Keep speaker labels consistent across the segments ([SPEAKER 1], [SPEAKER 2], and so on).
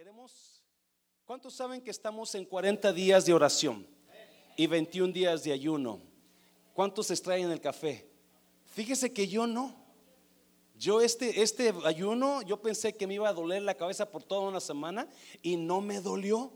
[SPEAKER 1] Queremos, ¿cuántos saben que estamos en 40 días de oración y 21 días de ayuno? ¿Cuántos extraen el café? Fíjese que yo no. Yo este, este ayuno, yo pensé que me iba a doler la cabeza por toda una semana y no me dolió.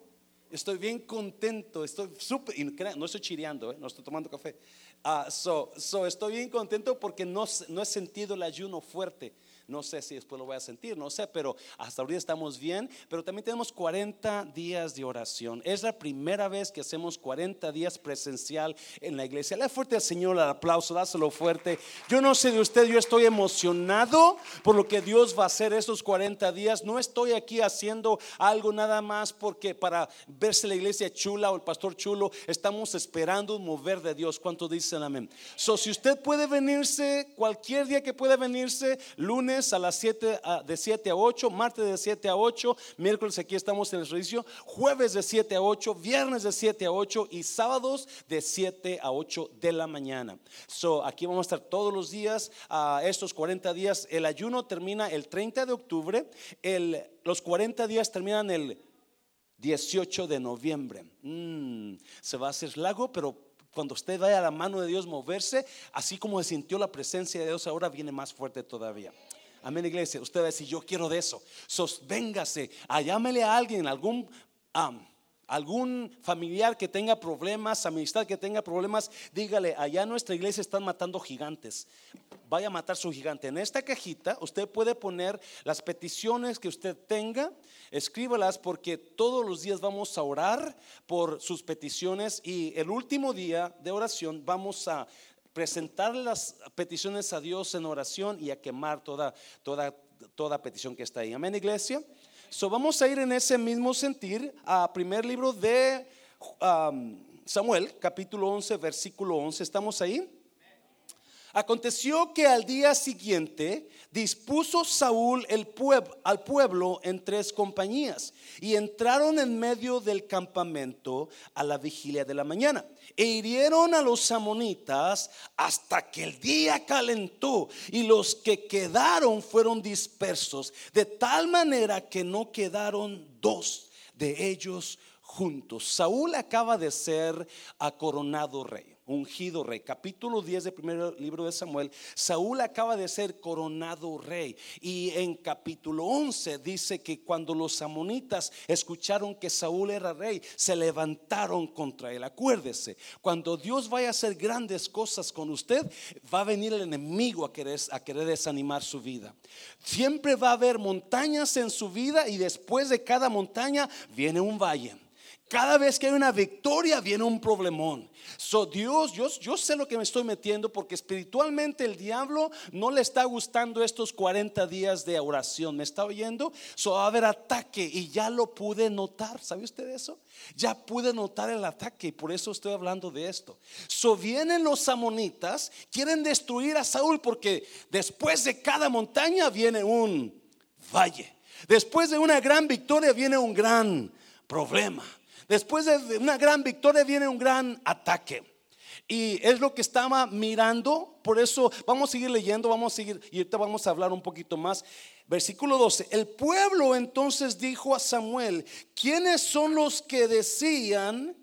[SPEAKER 1] Estoy bien contento, estoy súper, no estoy chireando, ¿eh? no estoy tomando café. Uh, so, so, estoy bien contento porque no, no he sentido el ayuno fuerte. No sé si después lo voy a sentir, no sé, pero hasta ahorita estamos bien. Pero también tenemos 40 días de oración. Es la primera vez que hacemos 40 días presencial en la iglesia. Le fuerte al Señor el aplauso, dáselo fuerte. Yo no sé de usted, yo estoy emocionado por lo que Dios va a hacer estos 40 días. No estoy aquí haciendo algo nada más porque para verse la iglesia chula o el pastor chulo, estamos esperando un mover de Dios. ¿Cuánto dicen amén? So, si usted puede venirse, cualquier día que pueda venirse, lunes a las 7 de 7 a 8, martes de 7 a 8, miércoles aquí estamos en el servicio, jueves de 7 a 8, viernes de 7 a 8 y sábados de 7 a 8 de la mañana. So, aquí vamos a estar todos los días, a estos 40 días. El ayuno termina el 30 de octubre, el, los 40 días terminan el 18 de noviembre. Mm, se va a hacer largo, pero cuando usted vaya a la mano de Dios moverse, así como se sintió la presencia de Dios, ahora viene más fuerte todavía. Amén, iglesia. Usted va a decir, yo quiero de eso. Sosvéngase, a llámele a alguien, algún, algún familiar que tenga problemas, amistad que tenga problemas, dígale, allá en nuestra iglesia están matando gigantes. Vaya a matar su gigante. En esta cajita usted puede poner las peticiones que usted tenga, escríbalas porque todos los días vamos a orar por sus peticiones y el último día de oración vamos a presentar las peticiones a Dios en oración y a quemar toda, toda, toda petición que está ahí. Amén, iglesia. So vamos a ir en ese mismo sentir a primer libro de um, Samuel, capítulo 11, versículo 11. ¿Estamos ahí? Aconteció que al día siguiente dispuso Saúl el al pueblo en tres compañías y entraron en medio del campamento a la vigilia de la mañana e hirieron a los amonitas hasta que el día calentó y los que quedaron fueron dispersos de tal manera que no quedaron dos de ellos juntos. Saúl acaba de ser acoronado rey ungido rey. Capítulo 10 del primer libro de Samuel, Saúl acaba de ser coronado rey. Y en capítulo 11 dice que cuando los amonitas escucharon que Saúl era rey, se levantaron contra él. Acuérdese, cuando Dios vaya a hacer grandes cosas con usted, va a venir el enemigo a querer, a querer desanimar su vida. Siempre va a haber montañas en su vida y después de cada montaña viene un valle. Cada vez que hay una victoria viene un problemón. So Dios, yo, yo sé lo que me estoy metiendo porque espiritualmente el diablo no le está gustando estos 40 días de oración. ¿Me está oyendo? So va a haber ataque y ya lo pude notar. ¿Sabe usted eso? Ya pude notar el ataque y por eso estoy hablando de esto. So vienen los amonitas, quieren destruir a Saúl porque después de cada montaña viene un valle. Después de una gran victoria viene un gran problema. Después de una gran victoria viene un gran ataque. Y es lo que estaba mirando. Por eso vamos a seguir leyendo, vamos a seguir y ahorita vamos a hablar un poquito más. Versículo 12. El pueblo entonces dijo a Samuel, ¿quiénes son los que decían,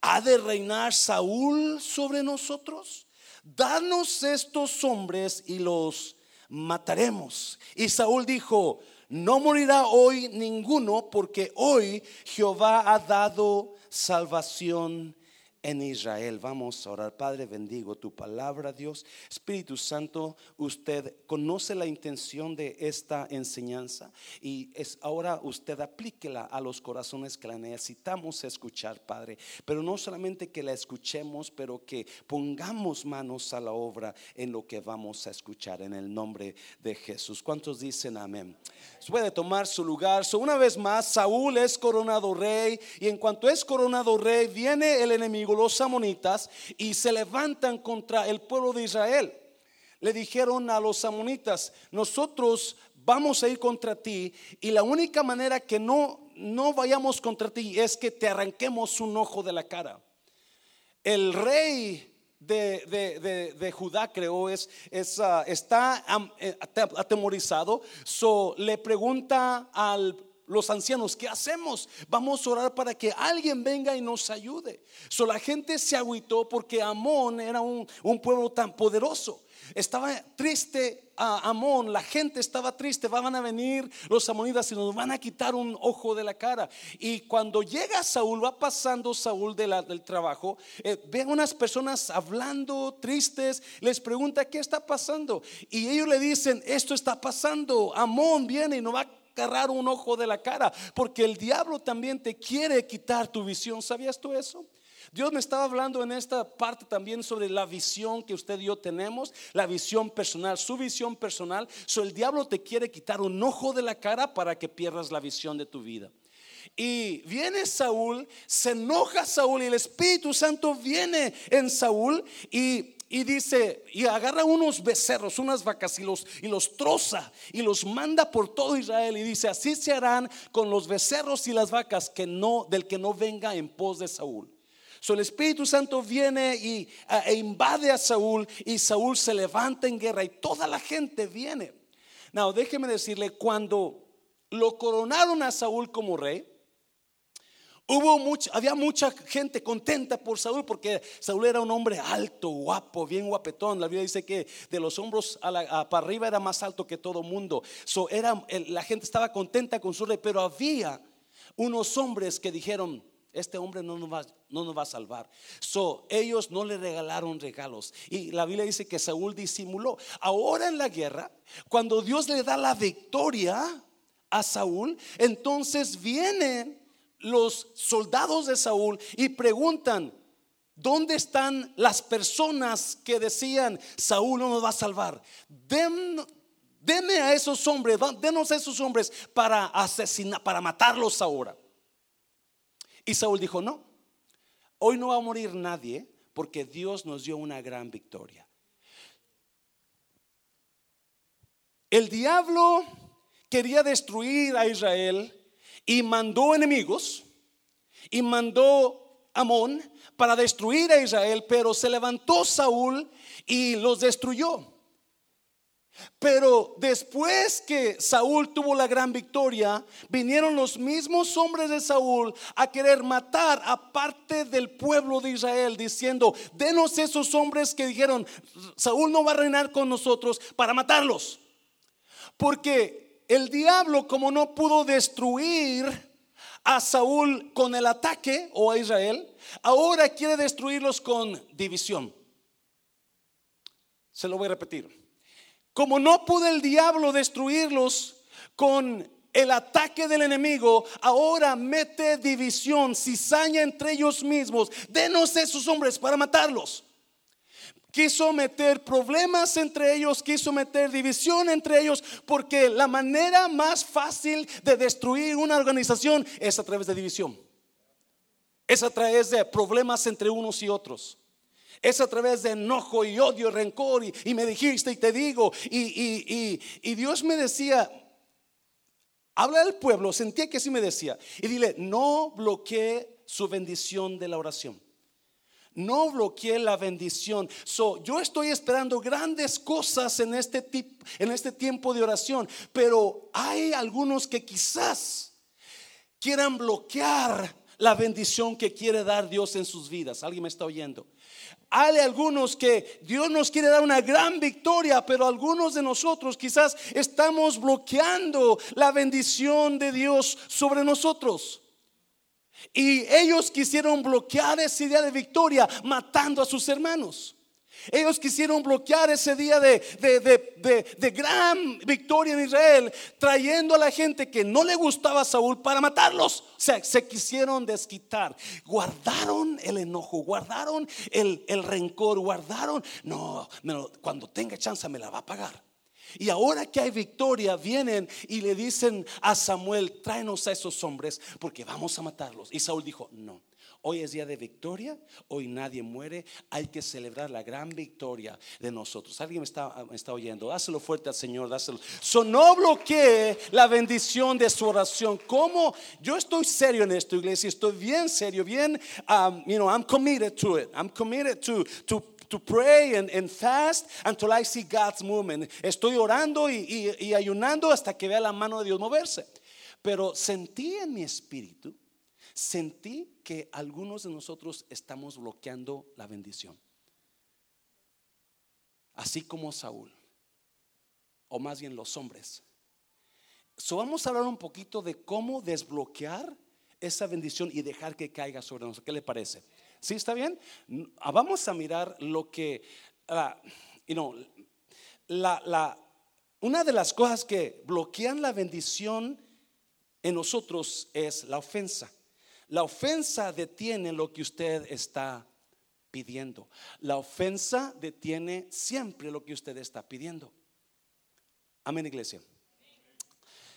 [SPEAKER 1] ha de reinar Saúl sobre nosotros? Danos estos hombres y los mataremos. Y Saúl dijo, no morirá hoy ninguno porque hoy Jehová ha dado salvación en Israel. Vamos a orar. Padre, bendigo tu palabra, Dios. Espíritu Santo, usted conoce la intención de esta enseñanza y es ahora usted aplíquela a los corazones que la necesitamos escuchar, Padre. Pero no solamente que la escuchemos, pero que pongamos manos a la obra en lo que vamos a escuchar en el nombre de Jesús. ¿Cuántos dicen amén? Puede tomar su lugar. una vez más, Saúl es coronado rey y en cuanto es coronado rey, viene el enemigo los amonitas, y se levantan contra el pueblo de Israel. Le dijeron a los amonitas, nosotros vamos a ir contra ti y la única manera que no, no vayamos contra ti es que te arranquemos un ojo de la cara. El rey de, Judá, creo, es, ah, está eh, atemorizado. So, le pregunta al los ancianos, ¿qué hacemos? Vamos a orar para que alguien venga y nos ayude. So, la gente se agüitó porque Amón era un, un pueblo tan poderoso. Estaba triste a Amón, la gente estaba triste, van a venir los amonitas y nos van a quitar un ojo de la cara. Y cuando llega Saúl, va pasando Saúl del trabajo, eh, ve a unas personas hablando tristes, les pregunta qué está pasando. Y ellos le dicen, esto está pasando, Amón viene y nos va a agarrar un ojo de la cara, porque el diablo también te quiere quitar tu visión. ¿Sabías tú eso? Dios me estaba hablando en esta parte también sobre la visión que usted y yo tenemos, la visión personal, su visión personal. So, el diablo te quiere quitar un ojo de la cara para que pierdas la visión de tu vida. Y viene Saúl, se enoja Saúl y el Espíritu Santo viene en Saúl y y dice, y agarra unos becerros, unas vacas y los, y los troza y los manda por todo Israel y dice, así se harán con los becerros y las vacas que no, del que no venga en pos de Saúl. So, el Espíritu Santo viene y, e invade a Saúl y Saúl se levanta en guerra y toda la gente viene. Now, déjeme decirle, cuando lo coronaron a Saúl como rey, había mucha gente contenta por Saúl porque Saúl era un hombre alto, guapo, bien guapetón. La Biblia dice que de los hombros para arriba era más alto que todo mundo. So, la gente estaba contenta con su rey, pero había unos hombres que dijeron, este hombre no nos va, no nos va a salvar. So, ellos no le regalaron regalos. Y la Biblia dice que Saúl disimuló. Ahora en la guerra, cuando Dios le da la victoria a Saúl, entonces vienen los soldados de Saúl y preguntan, ¿dónde están las personas que decían, Saúl no nos va a salvar? denme a esos hombres, denos a esos hombres para asesinar, para matarlos ahora. Y Saúl dijo, no, hoy no va a morir nadie porque Dios nos dio una gran victoria. El diablo quería destruir a Israel y mandó enemigos y mandó Amón para destruir a Israel, pero se levantó Saúl y los destruyó. Pero después que Saúl tuvo la gran victoria, vinieron los mismos hombres de Saúl a querer matar a parte del pueblo de Israel, diciendo, denos esos hombres que dijeron, Saúl no va a reinar con nosotros para matarlos. Porque el diablo, como no pudo destruir a Saúl con el ataque o a Israel, ahora quiere destruirlos con división. Se lo voy a repetir. Como no pudo el diablo destruirlos con el ataque del enemigo, ahora mete división, cizaña entre ellos mismos. Denos esos hombres para matarlos. Quiso meter problemas entre ellos, quiso meter división entre ellos, porque la manera más fácil de destruir una organización es a través de división. Es a través de problemas entre unos y otros. Es a través de enojo y odio, rencor y, me dijiste y te digo. Y, y, Dios me decía, habla del pueblo, sentía que así me decía. Y dile, no bloquee su bendición de la oración. No bloquee la bendición. So, yo estoy esperando grandes cosas en este, en este tiempo de oración, pero hay algunos que quizás quieran bloquear la bendición que quiere dar Dios en sus vidas. ¿Alguien me está oyendo? Hay algunos que Dios nos quiere dar una gran victoria, pero algunos de nosotros quizás estamos bloqueando la bendición de Dios sobre nosotros. Y ellos quisieron bloquear esa idea de victoria matando a sus hermanos. Ellos quisieron bloquear ese día de, gran victoria en Israel, trayendo a la gente que no le gustaba a Saúl para matarlos. O sea, se quisieron desquitar. Guardaron el enojo, guardaron el, rencor, guardaron, no, cuando tenga chance me la va a pagar. Y ahora que hay victoria, vienen y le dicen a Samuel, tráenos a esos hombres porque vamos a matarlos. Y Saúl dijo, no. Hoy es día de victoria, hoy nadie muere, hay que celebrar la gran victoria de nosotros. ¿Alguien me está, está oyendo? Dáselo fuerte al Señor, dáselo. So, no bloquee la bendición de su oración. ¿Cómo? Yo estoy serio en esto, iglesia, estoy bien serio, bien, um, you know, I'm committed to it. I'm committed to, to to pray and, and, fast until I see God's movement. Estoy orando y, y, ayunando hasta que vea la mano de Dios moverse. Pero sentí en mi espíritu, sentí que algunos de nosotros estamos bloqueando la bendición. Así como Saúl, o más bien los hombres. So vamos a hablar un poquito de cómo desbloquear esa bendición y dejar que caiga sobre nosotros. ¿Qué le parece? ¿Sí está bien? Ah, vamos a mirar lo que, uh, la, la, una de las cosas que bloquean la bendición en nosotros es la ofensa. La ofensa detiene lo que usted está pidiendo. La ofensa detiene siempre lo que usted está pidiendo. Amén, iglesia.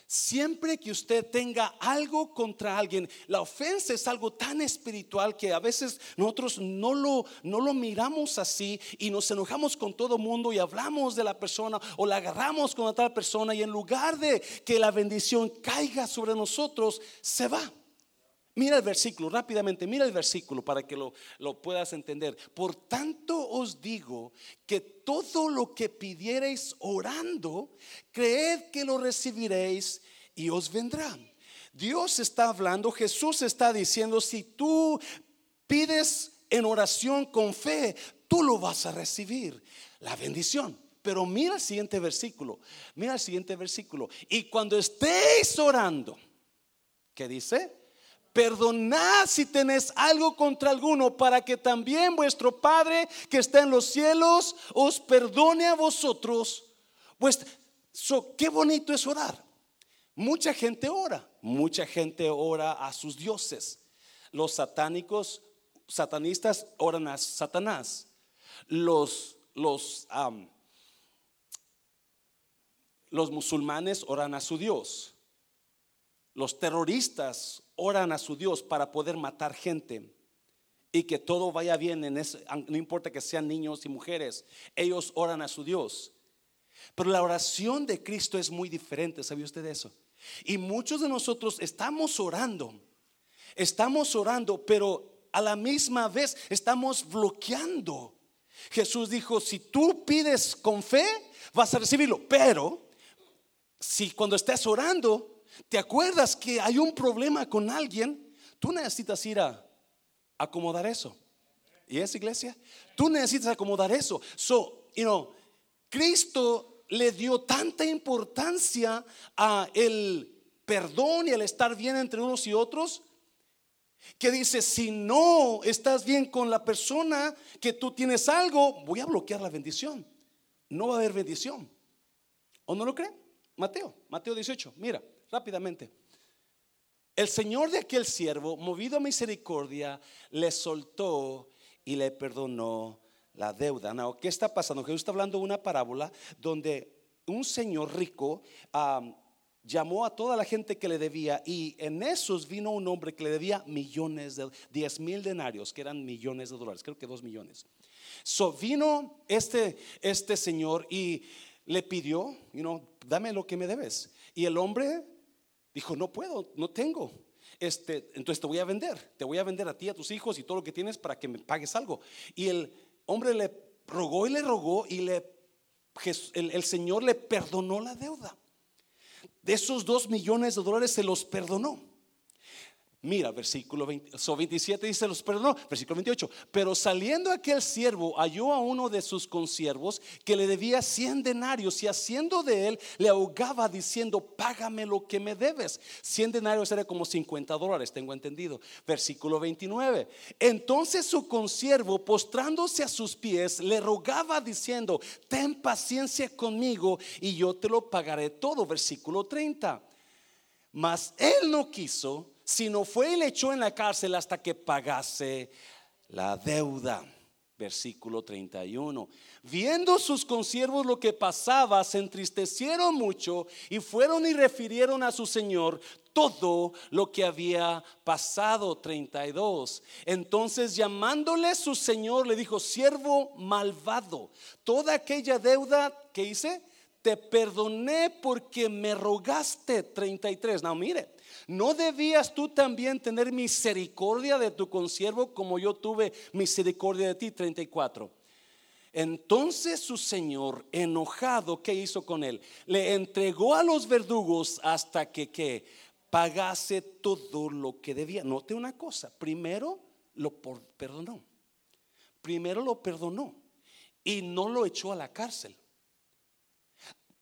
[SPEAKER 1] Siempre que usted tenga algo contra alguien, la ofensa es algo tan espiritual que a veces nosotros no lo, no lo miramos así y nos enojamos con todo mundo y hablamos de la persona o la agarramos con otra persona y en lugar de que la bendición caiga sobre nosotros, se va. Mira el versículo rápidamente, mira el versículo para que lo, lo, puedas entender. Por tanto os digo que todo lo que pidiereis orando, creed que lo recibiréis y os vendrá. Dios está hablando, Jesús está diciendo, si tú pides en oración con fe, tú lo vas a recibir, la bendición. Pero mira el siguiente versículo, mira el siguiente versículo. Y cuando estéis orando, ¿qué dice? Perdonad si tenéis algo contra alguno, para que también vuestro Padre que está en los cielos os perdone a vosotros. Pues, qué bonito es orar. Mucha gente ora, mucha gente ora a sus dioses. Los satánicos, satanistas oran a Satanás. Los, los, los musulmanes oran a su Dios. Los terroristas oran a su Dios para poder matar gente y que todo vaya bien en ese, no importa que sean niños y mujeres, ellos oran a su Dios. Pero la oración de Cristo es muy diferente, ¿sabía usted eso? Y muchos de nosotros estamos orando, estamos orando, pero a la misma vez estamos bloqueando. Jesús dijo, si tú pides con fe, vas a recibirlo, pero si cuando estés orando te acuerdas que hay un problema con alguien, tú necesitas ir a acomodar eso. ¿Y es iglesia? Tú necesitas acomodar eso. So, you know, Cristo le dio tanta importancia a el perdón y el estar bien entre unos y otros que dice, si no estás bien con la persona que tú tienes algo, voy a bloquear la bendición. No va a haber bendición. ¿O no lo creen? Mateo, Mateo 18, mira rápidamente. El Señor de aquel siervo, movido a misericordia, le soltó y le perdonó la deuda. ¿Qué está pasando? Jesús está hablando de una parábola donde un señor rico llamó a toda la gente que le debía y en esos vino un hombre que le debía millones de, diez mil denarios, que eran millones de dólares, creo que dos millones. So vino este, este señor y le pidió, you know, dame lo que me debes. Y el hombre Dijo, no puedo, no tengo. Este, entonces te voy a vender, te voy a vender a ti, a tus hijos y todo lo que tienes para que me pagues algo. Y el hombre le rogó y le rogó y le, el, el Señor le perdonó la deuda. De esos dos millones de dólares se los perdonó. Mira, versículo 27 dice, los perdonó. Versículo 28. Pero saliendo aquel siervo, halló a uno de sus consiervos que le debía 100 denarios y haciendo de él, le ahogaba diciendo, págame lo que me debes. 100 denarios era como 50 dólares, tengo entendido. Versículo 29. Entonces su consiervo, postrándose a sus pies, le rogaba diciendo, ten paciencia conmigo y yo te lo pagaré todo. Versículo 30. Mas él no quiso sino fue y le echó en la cárcel hasta que pagase la deuda. Versículo 31. Viendo sus consiervos lo que pasaba, se entristecieron mucho y fueron y refirieron a su señor todo lo que había pasado. 32. Entonces llamándole su señor le dijo, siervo malvado, toda aquella deuda que hice, te perdoné porque me rogaste. 33. No, mire, ¿No debías tú también tener misericordia de tu consiervo como yo tuve misericordia de ti? 34. Entonces su señor, enojado, ¿qué hizo con él? Le entregó a los verdugos hasta que, ¿qué? pagase todo lo que debía. Note una cosa, primero lo perdonó. Primero lo perdonó y no lo echó a la cárcel.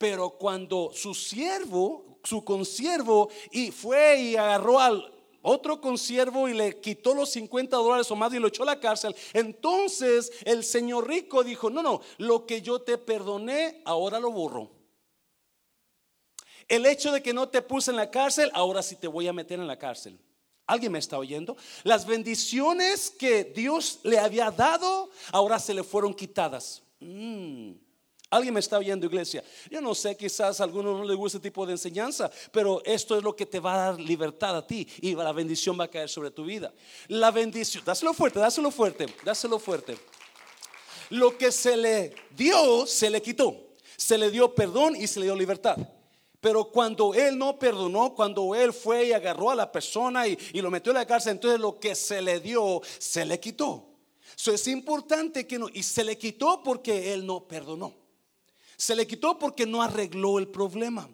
[SPEAKER 1] Pero cuando su siervo, su consiervo, y fue y agarró al otro consiervo y le quitó los 50 dólares o más y lo echó a la cárcel, entonces el señor rico dijo, no, no, lo que yo te perdoné, ahora lo borro. El hecho de que no te puse en la cárcel, ahora sí te voy a meter en la cárcel. ¿Alguien me está oyendo? Las bendiciones que Dios le había dado, ahora se le fueron quitadas. Mm. Alguien me está oyendo, iglesia. Yo no sé, quizás a algunos no les gusta este tipo de enseñanza, pero esto es lo que te va a dar libertad a ti y la bendición va a caer sobre tu vida. La bendición, dáselo fuerte, dáselo fuerte, dáselo fuerte. Lo que se le dio, se le quitó. Se le dio perdón y se le dio libertad. Pero cuando él no perdonó, cuando él fue y agarró a la persona y, lo metió en la cárcel, entonces lo que se le dio, se le quitó. Eso es importante que no, y se le quitó porque él no perdonó. Se le quitó porque no arregló el problema.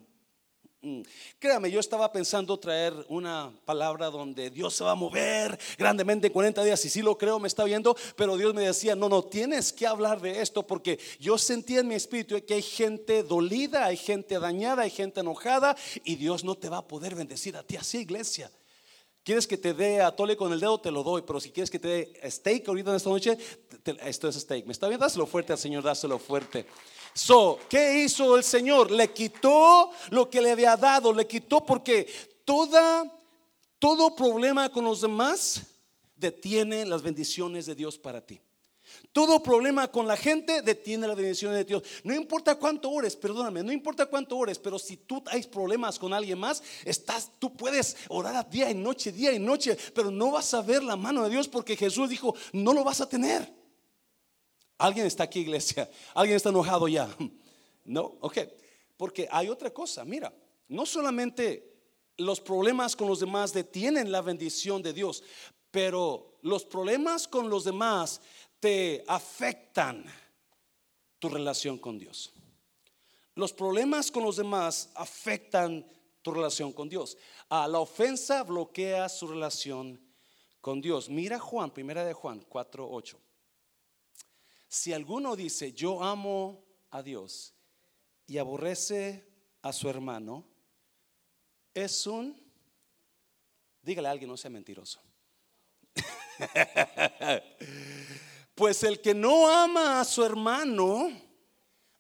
[SPEAKER 1] Mm. Créame, yo estaba pensando traer una palabra donde Dios se va a mover grandemente en 40 días, y sí lo creo, me está viendo, pero Dios me decía, no, no, tienes que hablar de esto porque yo sentía en mi espíritu que hay gente dolida, hay gente dañada, hay gente enojada y Dios no te va a poder bendecir a ti así, iglesia. ¿Quieres que te dé atole con el dedo? Te lo doy. Pero si quieres que te dé steak ahorita en esta noche, esto es steak. ¿Me está bien? Dáselo fuerte al Señor, dáselo fuerte. So, ¿qué hizo el Señor? Le quitó lo que le había dado, le quitó porque toda, todo problema con los demás detiene las bendiciones de Dios para ti. Todo problema con la gente detiene las bendiciones de Dios. No importa cuánto ores, perdóname, no importa cuánto ores, pero si tú hay problemas con alguien más, estás, tú puedes orar día y noche, día y noche, pero no vas a ver la mano de Dios porque Jesús dijo, no lo vas a tener. ¿Alguien está aquí, iglesia? ¿Alguien está enojado ya? No, ok. Porque hay otra cosa, mira, no solamente los problemas con los demás detienen la bendición de Dios, pero los problemas con los demás te afectan tu relación con Dios. Los problemas con los demás afectan tu relación con Dios. Ah, la ofensa bloquea su relación con Dios. Mira Juan, primera de Juan 4:8. Si alguno dice, yo amo a Dios y aborrece a su hermano, es un, dígale a alguien, no sea mentiroso. pues el que no ama a su hermano,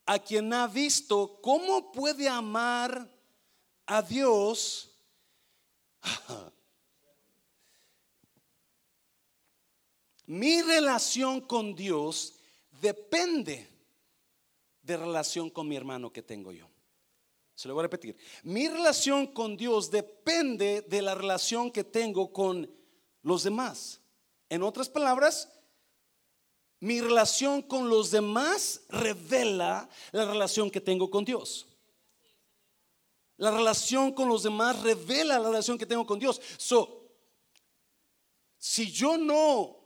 [SPEAKER 1] a quien ha visto, ¿cómo puede amar a Dios? Mi relación con Dios depende de relación con mi hermano que tengo yo. Se lo voy a repetir. Mi relación con Dios depende de la relación que tengo con los demás. En otras palabras, mi relación con los demás revela la relación que tengo con Dios. La relación con los demás revela la relación que tengo con Dios. So, si yo no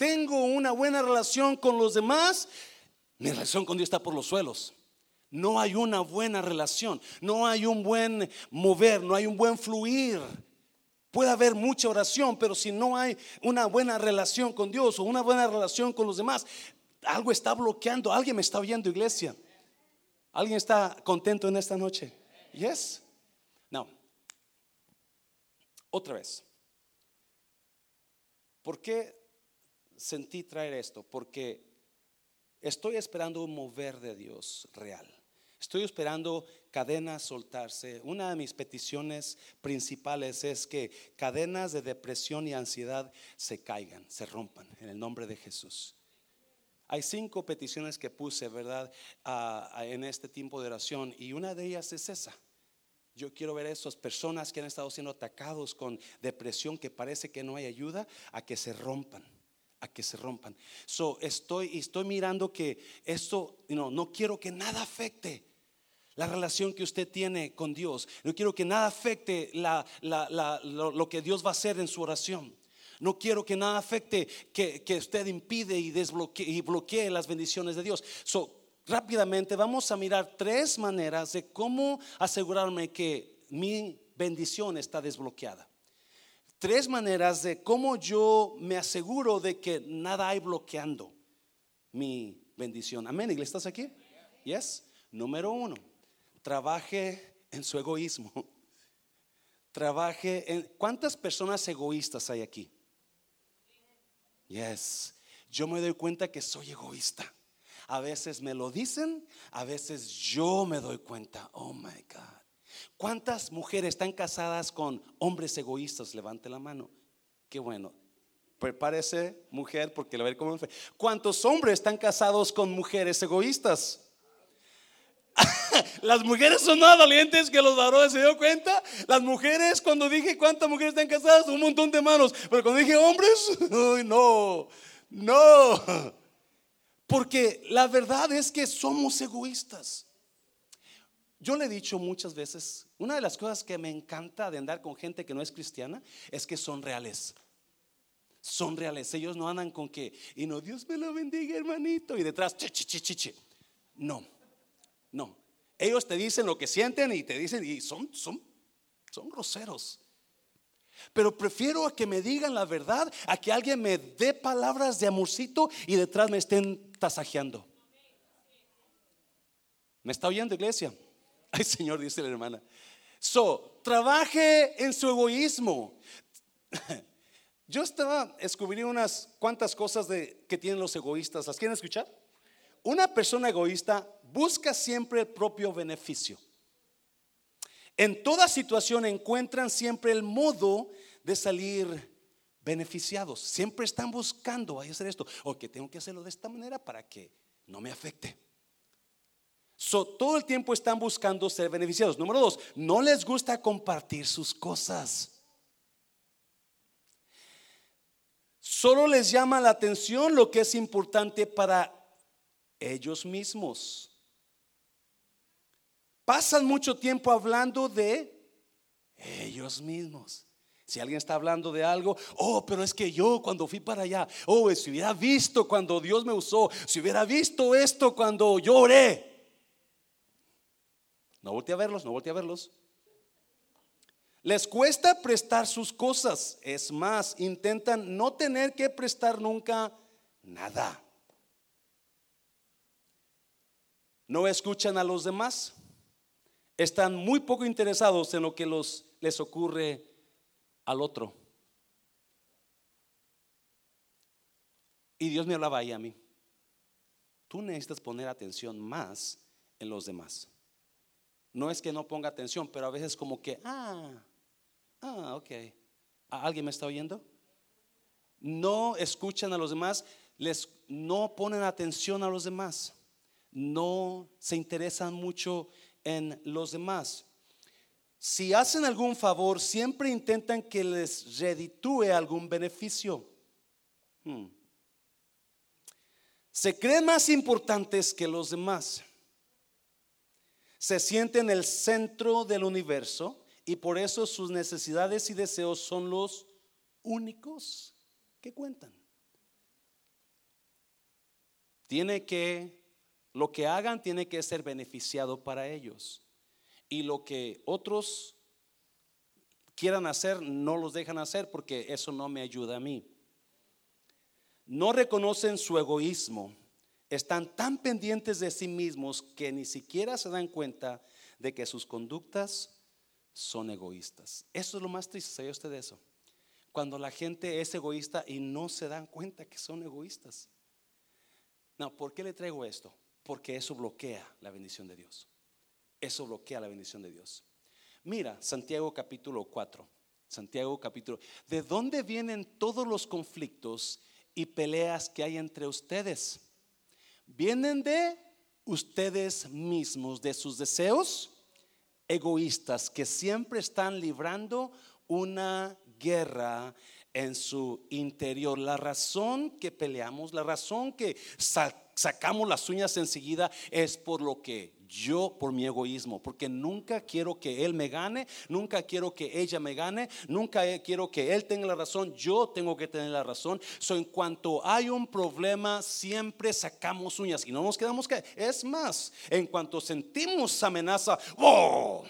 [SPEAKER 1] tengo una buena relación con los demás, mi relación con Dios está por los suelos. No hay una buena relación, no hay un buen mover, no hay un buen fluir. Puede haber mucha oración, pero si no hay una buena relación con Dios o una buena relación con los demás, algo está bloqueando. Alguien me está oyendo, iglesia. ¿Alguien está contento en esta noche? Yes. No. Otra vez. ¿Por qué sentí traer esto porque estoy esperando un mover de Dios real. Estoy esperando cadenas soltarse. Una de mis peticiones principales es que cadenas de depresión y ansiedad se caigan, se rompan en el nombre de Jesús. Hay cinco peticiones que puse, ¿verdad? en este tiempo de oración y una de ellas es esa. Yo quiero ver a esas personas que han estado siendo atacados con depresión, que parece que no hay ayuda, a que se rompan a que se rompan. So, estoy, estoy mirando que esto, no, no quiero que nada afecte la relación que usted tiene con Dios. No quiero que nada afecte la, lo, que Dios va a hacer en su oración. No quiero que nada afecte que, que usted impide y desbloquee y bloquee las bendiciones de Dios. So, rápidamente vamos a mirar tres maneras de cómo asegurarme que mi bendición está desbloqueada. Tres maneras de cómo yo me aseguro de que nada hay bloqueando mi bendición. Amén, iglesia, ¿estás aquí? Yes. Número uno, trabaje en su egoísmo. Trabaje en... ¿Cuántas personas egoístas hay aquí? Yes. Yo me doy cuenta que soy egoísta. A veces me lo dicen, a veces yo me doy cuenta. Oh my God. ¿Cuántas mujeres están casadas con hombres egoístas? Levante la mano. Qué bueno. Prepárese, mujer, porque le va a ver cómo. ¿Cuántos hombres están casados con mujeres egoístas? Las mujeres son más valientes que los varones, ¿se dio cuenta? Las mujeres, cuando dije cuántas mujeres están casadas, un montón de manos. Pero cuando dije hombres, no, no. Porque la verdad es que somos egoístas. Yo le he dicho muchas veces, una de las cosas que me encanta de andar con gente que no es cristiana es que son reales. Son reales. Ellos no andan con que, y no, Dios me lo bendiga, hermanito, y detrás, che, che. No, no. Ellos te dicen lo que sienten y te dicen, y son, son, son groseros. Pero prefiero a que me digan la verdad, a que alguien me dé palabras de amorcito y detrás me estén tasajeando. ¿Me está oyendo, iglesia? Ay, Señor, dice la hermana. So, trabaje en su egoísmo. Yo estaba descubrí unas cuantas cosas de, que tienen los egoístas. ¿Las quieren escuchar? Una persona egoísta busca siempre el propio beneficio. En toda situación encuentran siempre el modo de salir beneficiados. Siempre están buscando hacer esto. O que tengo que hacerlo de esta manera para que no me afecte todo el tiempo están buscando ser beneficiados. Número dos, no les gusta compartir sus cosas. Solo les llama la atención lo que es importante para ellos mismos. Pasan mucho tiempo hablando de ellos mismos. Si alguien está hablando de algo, oh, pero es que yo cuando fui para allá, oh, si hubiera visto cuando Dios me usó, si hubiera visto esto cuando yo oré. No volteé a verlos, no volteé a verlos. Les cuesta prestar sus cosas. Es más, intentan no tener que prestar nunca nada. No escuchan a los demás. Están muy poco interesados en lo que los, les ocurre al otro. Y Dios me hablaba ahí a mí. Tú necesitas poner atención más en los demás. No es que no ponga atención, pero a veces como que, ah, ah, ok. ¿Alguien me está oyendo? No escuchan a los demás, les no ponen atención a los demás, no se interesan mucho en los demás. Si hacen algún favor, siempre intentan que les reditúe algún beneficio. Hmm. Se creen más importantes que los demás se siente en el centro del universo y por eso sus necesidades y deseos son los únicos que cuentan. Tiene que, lo que hagan tiene que ser beneficiado para ellos. Y lo que otros quieran hacer, no los dejan hacer porque eso no me ayuda a mí. No reconocen su egoísmo están tan pendientes de sí mismos que ni siquiera se dan cuenta de que sus conductas son egoístas. Eso es lo más triste, ¿sabe usted de eso? Cuando la gente es egoísta y no se dan cuenta que son egoístas. No, ¿por qué le traigo esto? Porque eso bloquea la bendición de Dios. Eso bloquea la bendición de Dios. Mira, Santiago capítulo 4. Santiago capítulo. ¿De dónde vienen todos los conflictos y peleas que hay entre ustedes? Vienen de ustedes mismos, de sus deseos egoístas que siempre están librando una guerra en su interior. La razón que peleamos, la razón que sacamos las uñas enseguida es por lo que yo por mi egoísmo, porque nunca quiero que él me gane, nunca quiero que ella me gane, nunca quiero que él tenga la razón, yo tengo que tener la razón. So, en cuanto hay un problema, siempre sacamos uñas y no nos quedamos que. Es más, en cuanto sentimos amenaza, ¡oh!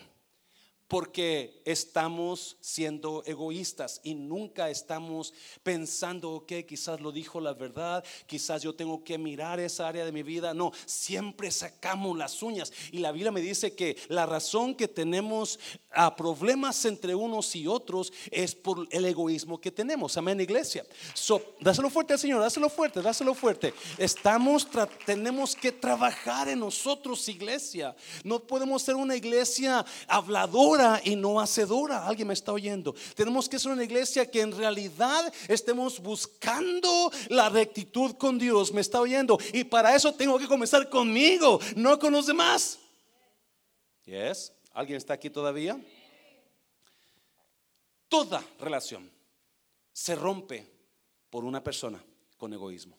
[SPEAKER 1] Porque estamos siendo egoístas y nunca estamos pensando, que quizás lo dijo la verdad, quizás yo tengo que mirar esa área de mi vida. No, siempre sacamos las uñas. Y la Biblia me dice que la razón que tenemos a ah, problemas entre unos y otros es por el egoísmo que tenemos. Amén, iglesia. So, dáselo fuerte al Señor, dáselo fuerte, dáselo fuerte. Estamos, tenemos que trabajar en nosotros, iglesia. No podemos ser una iglesia habladora y no hacedora. Alguien me está oyendo. Tenemos que ser una iglesia que en realidad estemos buscando la rectitud con Dios. Me está oyendo. Y para eso tengo que comenzar conmigo, no con los demás. Yes. ¿Alguien está aquí todavía? Toda relación se rompe por una persona con egoísmo.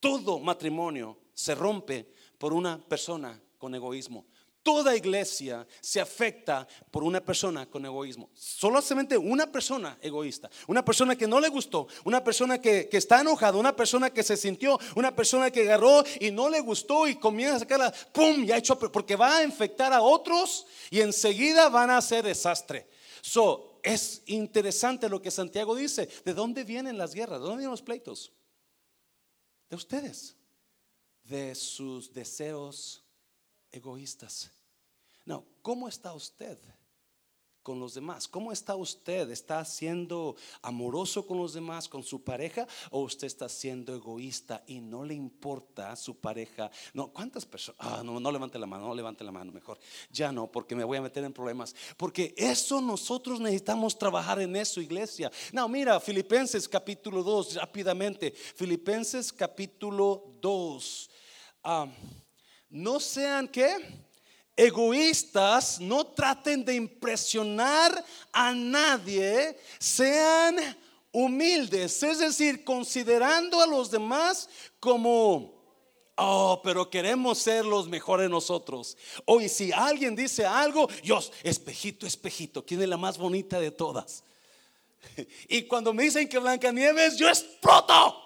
[SPEAKER 1] Todo matrimonio se rompe por una persona con egoísmo. Toda iglesia se afecta por una persona con egoísmo. Solamente una persona egoísta. Una persona que no le gustó. Una persona que, está enojada. Una persona que se sintió. Una persona que agarró y no le gustó y comienza a sacarla. ¡Pum! Ya hecho. Porque va a infectar a otros y enseguida van a hacer desastre. So, es interesante lo que Santiago dice. ¿De dónde vienen las guerras? ¿De dónde vienen los pleitos? De ustedes. De sus deseos egoístas. No, ¿cómo está usted con los demás? ¿Cómo está usted? ¿Está siendo amoroso con los demás, con su pareja? ¿O usted está siendo egoísta y no le importa su pareja? No, ¿cuántas personas? Ah, no, no levante la mano, no levante la mano mejor. Ya no, porque me voy a meter en problemas. Porque eso nosotros necesitamos trabajar en eso, iglesia. No, mira, Filipenses capítulo 2, rápidamente. Filipenses capítulo 2. Ah, no sean que egoístas, no traten de impresionar a nadie, sean humildes, es decir, considerando a los demás como Oh, pero queremos ser los mejores nosotros. Hoy, si alguien dice algo, Dios, espejito, espejito, ¿quién es la más bonita de todas? Y cuando me dicen que Blancanieves, yo exploto.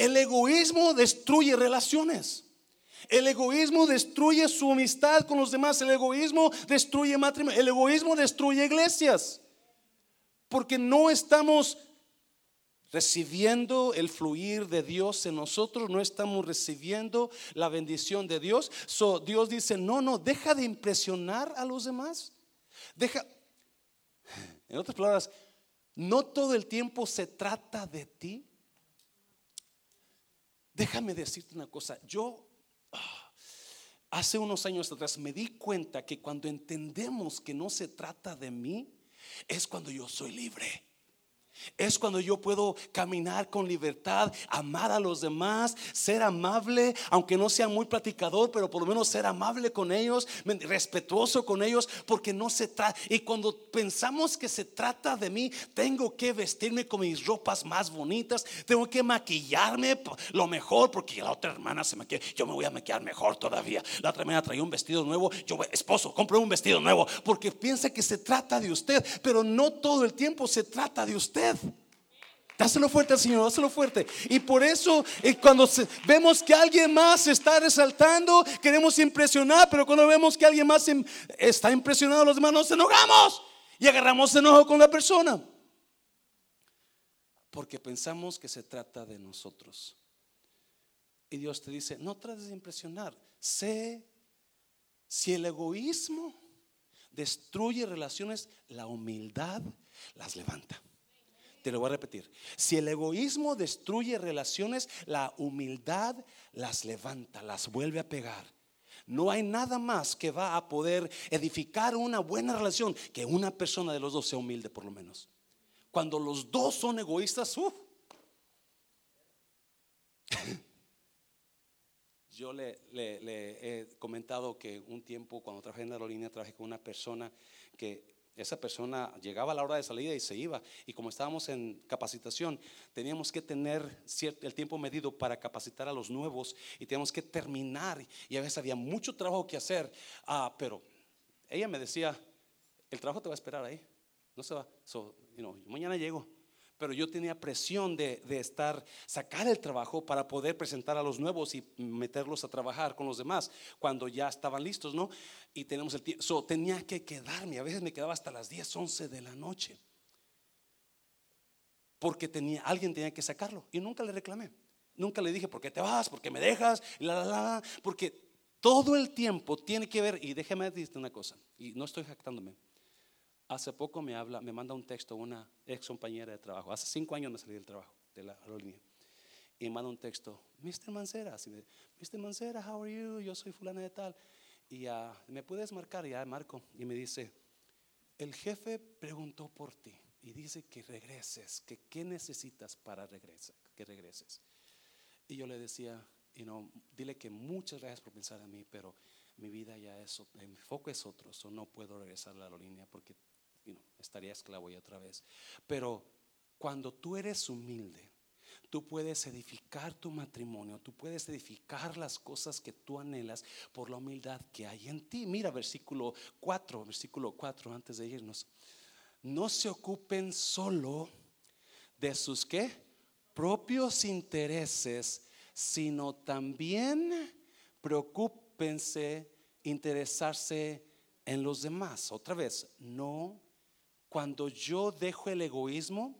[SPEAKER 1] El egoísmo destruye relaciones. El egoísmo destruye su amistad con los demás. El egoísmo destruye matrimonio. El egoísmo destruye iglesias. Porque no estamos recibiendo el fluir de Dios en nosotros, no estamos recibiendo la bendición de Dios. So, Dios dice, no, no, deja de impresionar a los demás. Deja, en otras palabras, no todo el tiempo se trata de ti. Déjame decirte una cosa, yo Hace unos años atrás me di cuenta que cuando entendemos que no se trata de mí, es cuando yo soy libre. Es cuando yo puedo caminar con libertad, amar a los demás, ser amable, aunque no sea muy platicador, pero por lo menos ser amable con ellos, respetuoso con ellos, porque no se trata. Y cuando pensamos que se trata de mí, tengo que vestirme con mis ropas más bonitas, tengo que maquillarme lo mejor, porque la otra hermana se maquilla, yo me voy a maquillar mejor todavía. La otra hermana traía un vestido nuevo, yo, esposo, compré un vestido nuevo, porque piensa que se trata de usted, pero no todo el tiempo se trata de usted. Dáselo fuerte al Señor, dáselo fuerte. Y por eso eh, cuando vemos que alguien más está resaltando, queremos impresionar, pero cuando vemos que alguien más está impresionado, los demás nos enojamos y agarramos enojo con la persona. Porque pensamos que se trata de nosotros. Y Dios te dice, no trates de impresionar, sé si el egoísmo destruye relaciones, la humildad las levanta. Te lo voy a repetir. Si el egoísmo destruye relaciones, la humildad las levanta, las vuelve a pegar. No hay nada más que va a poder edificar una buena relación que una persona de los dos sea humilde por lo menos. Cuando los dos son egoístas, Yo le, le, he comentado que un tiempo cuando trabajé en la aerolínea trabajé con una persona que esa persona llegaba a la hora de salida y se iba. Y como estábamos en capacitación, teníamos que tener el tiempo medido para capacitar a los nuevos y teníamos que terminar. Y a veces había mucho trabajo que hacer. Ah, pero ella me decía, el trabajo te va a esperar ahí. No se va. So, mañana llego. Pero yo tenía presión de, de, estar, sacar el trabajo para poder presentar a los nuevos y meterlos a trabajar con los demás cuando ya estaban listos, ¿no? Y tenemos el tiempo, so, tenía que quedarme, a veces me quedaba hasta las 10, 11 de la noche, porque tenía, alguien tenía que sacarlo y nunca le reclamé, nunca le dije, ¿por qué te vas? ¿Por qué me dejas? La, la, la, porque todo el tiempo tiene que ver, y déjeme decirte una cosa, y no estoy jactándome. Hace poco me habla, me manda un texto una ex compañera de trabajo. Hace cinco años me salí del trabajo de la aerolínea. Y me manda un texto, Mr. Mancera, así me, Mr. Mancera, how are you? Yo soy fulana de tal. Y uh, me puedes marcar, ya marco. Y me dice, el jefe preguntó por ti y dice que regreses, que qué necesitas para regresar, que regreses. Y yo le decía, y no, dile que muchas gracias por pensar en mí, pero mi vida ya es, mi foco es otro, so no puedo regresar a la aerolínea porque estaría esclavo ya otra vez. Pero cuando tú eres humilde, tú puedes edificar tu matrimonio, tú puedes edificar las cosas que tú anhelas por la humildad que hay en ti. Mira versículo 4, versículo 4 antes de irnos. No se ocupen solo de sus qué? propios intereses, sino también preocúpense interesarse en los demás. Otra vez, no, cuando yo dejo el egoísmo,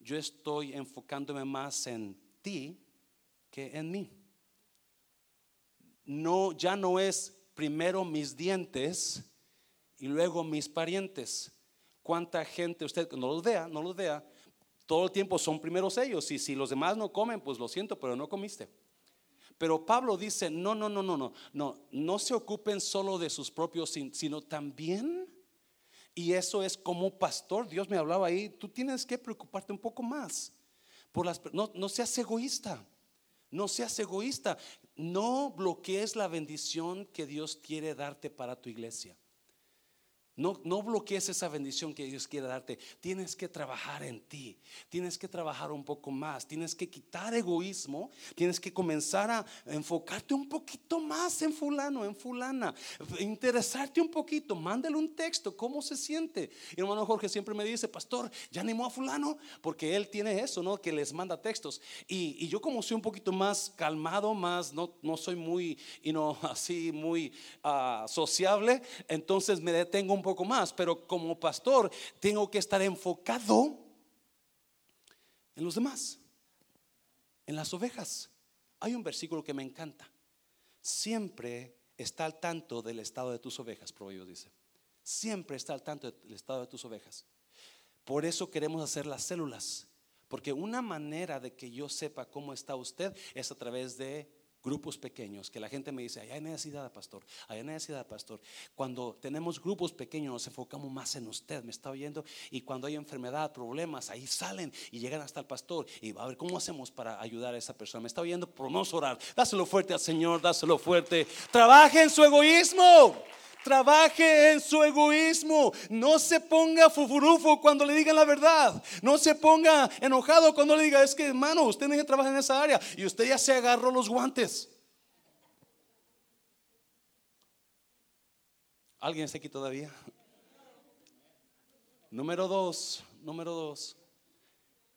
[SPEAKER 1] yo estoy enfocándome más en ti que en mí. No, ya no es primero mis dientes y luego mis parientes. ¿Cuánta gente usted no los vea, no los vea? Todo el tiempo son primeros ellos y si los demás no comen, pues lo siento, pero no comiste. Pero Pablo dice, no, no, no, no, no, no, no se ocupen solo de sus propios, sino también, y eso es como pastor, Dios me hablaba ahí, tú tienes que preocuparte un poco más. Por las, no, no seas egoísta, no seas egoísta, no bloquees la bendición que Dios quiere darte para tu iglesia. No, no bloquees esa bendición que Dios quiere darte. Tienes que trabajar en ti. Tienes que trabajar un poco más. Tienes que quitar egoísmo. Tienes que comenzar a enfocarte un poquito más en fulano, en fulana. Interesarte un poquito. Mándale un texto. ¿Cómo se siente? Y hermano Jorge siempre me dice, pastor, ya animó a fulano. Porque él tiene eso, ¿no? Que les manda textos. Y, yo como soy un poquito más calmado, más, no, no soy muy, y no, así, muy uh, sociable. Entonces me detengo un poco más, pero como pastor tengo que estar enfocado en los demás, en las ovejas. Hay un versículo que me encanta. Siempre está al tanto del estado de tus ovejas, Proverbios dice. Siempre está al tanto del estado de tus ovejas. Por eso queremos hacer las células. Porque una manera de que yo sepa cómo está usted es a través de grupos pequeños, que la gente me dice, hay necesidad, pastor, hay necesidad, pastor. Cuando tenemos grupos pequeños nos enfocamos más en usted, me está oyendo, y cuando hay enfermedad, problemas, ahí salen y llegan hasta el pastor y va a ver cómo hacemos para ayudar a esa persona. Me está oyendo, vamos a orar, dáselo fuerte al Señor, dáselo fuerte. Trabaje en su egoísmo. Trabaje en su egoísmo. No se ponga fufurufo cuando le digan la verdad. No se ponga enojado cuando le diga, es que hermano, usted no que trabajar en esa área. Y usted ya se agarró los guantes. ¿Alguien está aquí todavía? Número dos, número dos.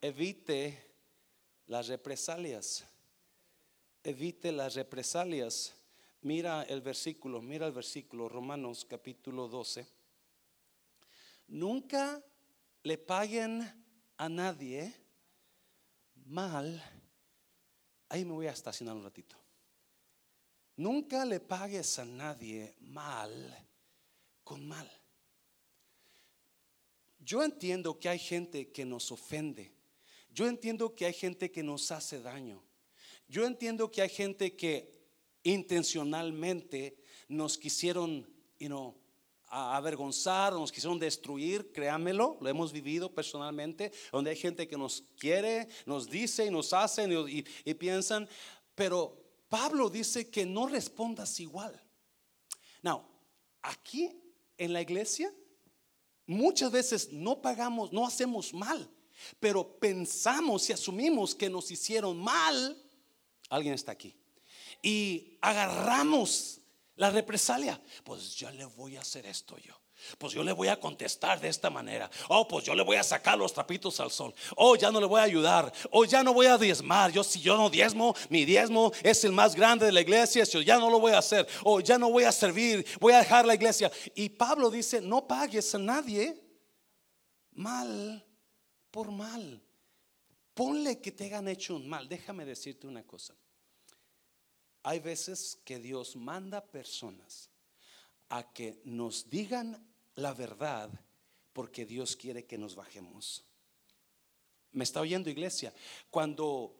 [SPEAKER 1] Evite las represalias. Evite las represalias. Mira el versículo, mira el versículo, Romanos capítulo 12. Nunca le paguen a nadie mal. Ahí me voy a estacionar un ratito. Nunca le pagues a nadie mal con mal. Yo entiendo que hay gente que nos ofende. Yo entiendo que hay gente que nos hace daño. Yo entiendo que hay gente que intencionalmente nos quisieron you know, avergonzar, nos quisieron destruir, créanmelo, lo hemos vivido personalmente, donde hay gente que nos quiere, nos dice y nos hacen y, y piensan, pero Pablo dice que no respondas igual. Now, aquí en la iglesia, muchas veces no pagamos, no hacemos mal, pero pensamos y asumimos que nos hicieron mal. Alguien está aquí y agarramos la represalia, pues ya le voy a hacer esto yo. Pues yo le voy a contestar de esta manera. Oh, pues yo le voy a sacar los trapitos al sol. Oh, ya no le voy a ayudar. Oh, ya no voy a diezmar. Yo si yo no diezmo, mi diezmo es el más grande de la iglesia. Yo ya no lo voy a hacer. Oh, ya no voy a servir. Voy a dejar la iglesia. Y Pablo dice, no pagues a nadie mal por mal. Ponle que te hayan hecho un mal. Déjame decirte una cosa. Hay veces que Dios manda personas a que nos digan la verdad porque Dios quiere que nos bajemos. ¿Me está oyendo iglesia? Cuando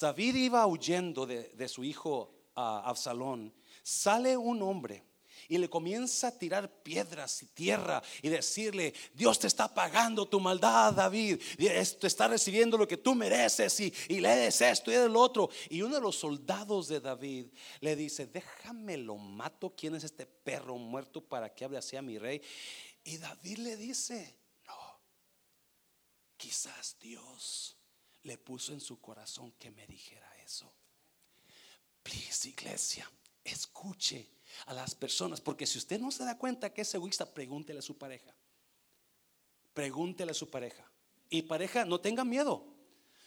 [SPEAKER 1] David iba huyendo de, su hijo Absalón, sale un hombre y le comienza a tirar piedras y tierra y decirle, Dios te está pagando tu maldad, David, te está recibiendo lo que tú mereces y, y lees esto y el otro. Y uno de los soldados de David le dice, déjame lo mato, ¿quién es este perro muerto para que hable así a mi rey? Y David le dice, no, quizás Dios le puso en su corazón que me dijera eso. Please, iglesia, escuche a las personas. Porque si usted no se da cuenta que es egoísta, pregúntele a su pareja. Pregúntele a su pareja. Y pareja, no tenga miedo.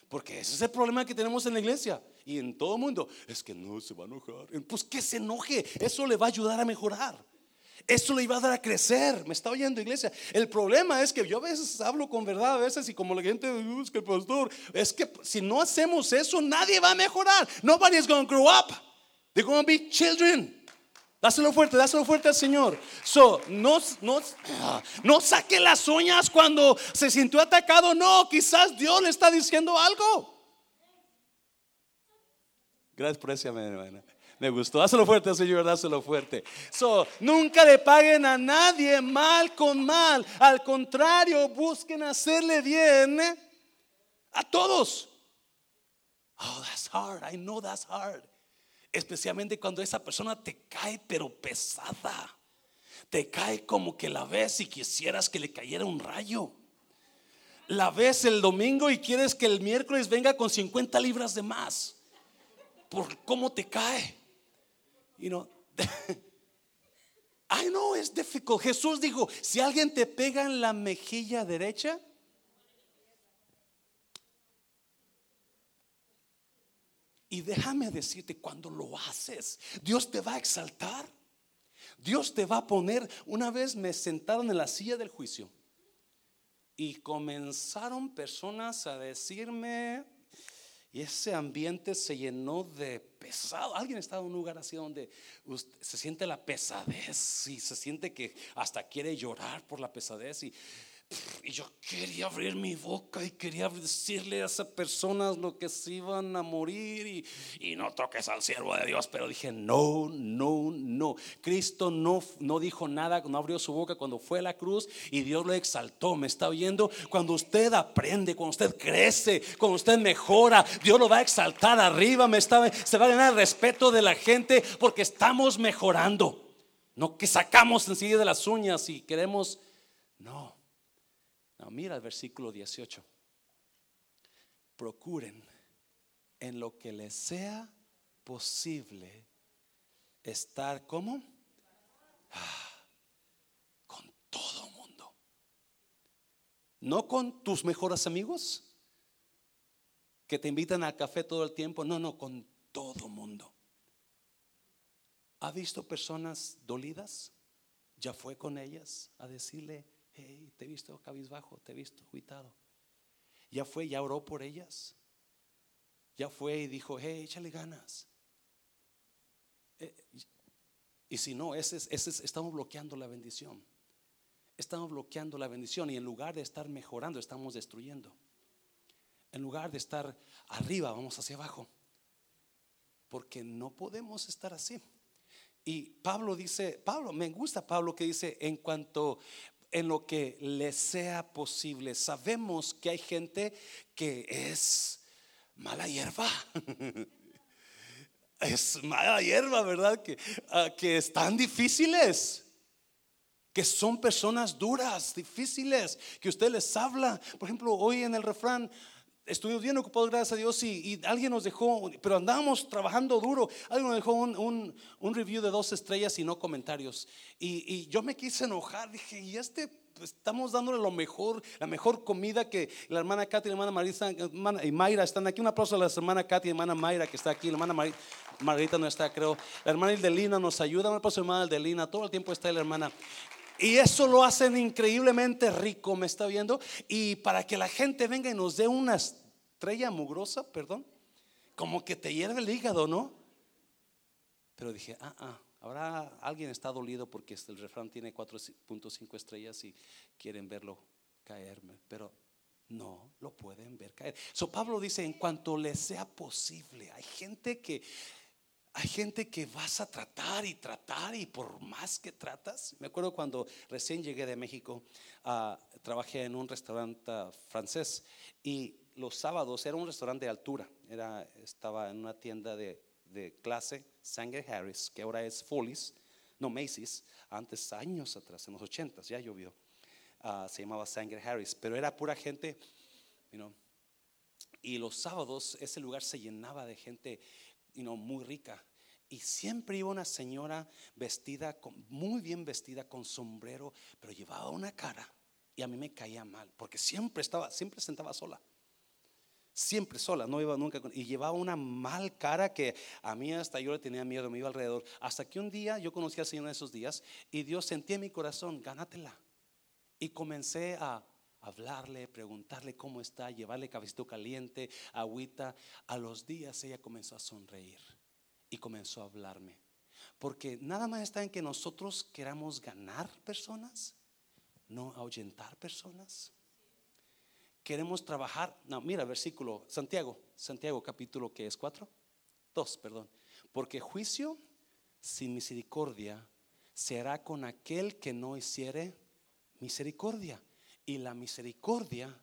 [SPEAKER 1] Porque ese es el problema que tenemos en la iglesia y en todo el mundo. Es que no se va a enojar. Pues que se enoje. Eso le va a ayudar a mejorar. Eso le iba a dar a crecer. Me está oyendo, iglesia. El problema es que yo a veces hablo con verdad, a veces, y como la gente, es que pastor, es que si no hacemos eso, nadie va a mejorar. Nobody's going to grow up. They're going to be children. Dáselo fuerte, dáselo fuerte al Señor. So, no, no, no saque las uñas cuando se sintió atacado. No, quizás Dios le está diciendo algo. Gracias por ese hermana. Me gustó. Dáselo fuerte al Señor, dáselo fuerte. So, nunca le paguen a nadie mal con mal. Al contrario, busquen hacerle bien a todos. Oh, that's hard. I know that's hard. Especialmente cuando esa persona te cae pero pesada. Te cae como que la ves y quisieras que le cayera un rayo. La ves el domingo y quieres que el miércoles venga con 50 libras de más. Por cómo te cae. You know, I es difícil. Jesús dijo, si alguien te pega en la mejilla derecha, Y déjame decirte, cuando lo haces, Dios te va a exaltar. Dios te va a poner. Una vez me sentaron en la silla del juicio y comenzaron personas a decirme, y ese ambiente se llenó de pesado. Alguien está en un lugar así donde se siente la pesadez y se siente que hasta quiere llorar por la pesadez y y yo quería abrir mi boca y quería decirle a esas personas lo que se iban a morir y, no toques al siervo de Dios. Pero dije, no, no, no. Cristo no, no dijo nada, no abrió su boca cuando fue a la cruz y Dios lo exaltó. ¿Me está oyendo? Cuando usted aprende, cuando usted crece, cuando usted mejora, Dios lo va a exaltar arriba. Me está, se va a ganar el respeto de la gente porque estamos mejorando. No que sacamos enseguida de las uñas y queremos, no mira el versículo 18. Procuren en lo que les sea posible estar como ah, con todo mundo. No con tus mejores amigos que te invitan al café todo el tiempo. No, no, con todo mundo. ¿Ha visto personas dolidas? ¿Ya fue con ellas a decirle, hey, te he visto cabizbajo, te he visto cuitado. Ya fue, ya oró por ellas. Ya fue y dijo, hey, échale ganas. Eh, y si no, ese, ese, estamos bloqueando la bendición. Estamos bloqueando la bendición y en lugar de estar mejorando, estamos destruyendo. En lugar de estar arriba, vamos hacia abajo. Porque no podemos estar así. Y Pablo dice, Pablo, me gusta Pablo que dice, en cuanto en lo que le sea posible. Sabemos que hay gente que es mala hierba. es mala hierba, ¿verdad? Que, ah, que están difíciles. Que son personas duras, difíciles, que usted les habla. Por ejemplo, hoy en el refrán, estuvimos bien ocupados, gracias a Dios, y, alguien nos dejó, pero andábamos trabajando duro. Alguien nos dejó un, review de dos estrellas y no comentarios. Y, yo me quise enojar, dije, y este, pues, estamos dándole lo mejor, la mejor comida que la hermana Katy y la hermana Marita y Mayra están aquí. Un aplauso a la hermana Katy y la hermana Mayra que está aquí. La hermana Marita, no está, creo. La hermana Ildelina nos ayuda. Un aplauso a la hermana Ildelina. Todo el tiempo está la hermana. Y eso lo hacen increíblemente rico, ¿me está viendo? Y para que la gente venga y nos dé una estrella mugrosa, perdón, como que te hierve el hígado, ¿no? Pero dije, ah, ah, ahora alguien está dolido porque el refrán tiene 4.5 estrellas y quieren verlo caerme, pero no lo pueden ver caer. So Pablo dice, en cuanto les sea posible, hay gente que hay gente que vas a tratar y tratar y por más que tratas. Me acuerdo cuando recién llegué de México, uh, trabajé en un restaurante francés y los sábados era un restaurante de altura. Era, estaba en una tienda de, de clase, Sanger Harris, que ahora es Follies, no Macy's, antes años atrás, en los ochentas, ya llovió. Uh, se llamaba Sanger Harris, pero era pura gente, you y los sábados ese lugar se llenaba de gente muy rica. Y siempre iba una señora vestida, muy bien vestida, con sombrero, pero llevaba una cara. Y a mí me caía mal, porque siempre estaba, siempre sentaba sola. Siempre sola, no iba nunca con, y llevaba una mal cara que a mí hasta yo le tenía miedo, me iba alrededor. Hasta que un día yo conocí al Señor en esos días y Dios sentía en mi corazón, gánatela. Y comencé a hablarle, preguntarle cómo está, llevarle cabecito caliente, agüita. A los días ella comenzó a sonreír y comenzó a hablarme. Porque nada más está en que nosotros queramos ganar personas, no ahuyentar personas. Queremos trabajar. No, mira, versículo, Santiago, Santiago capítulo que es 4, 2, perdón. Porque juicio sin misericordia será con aquel que no hiciere misericordia y la misericordia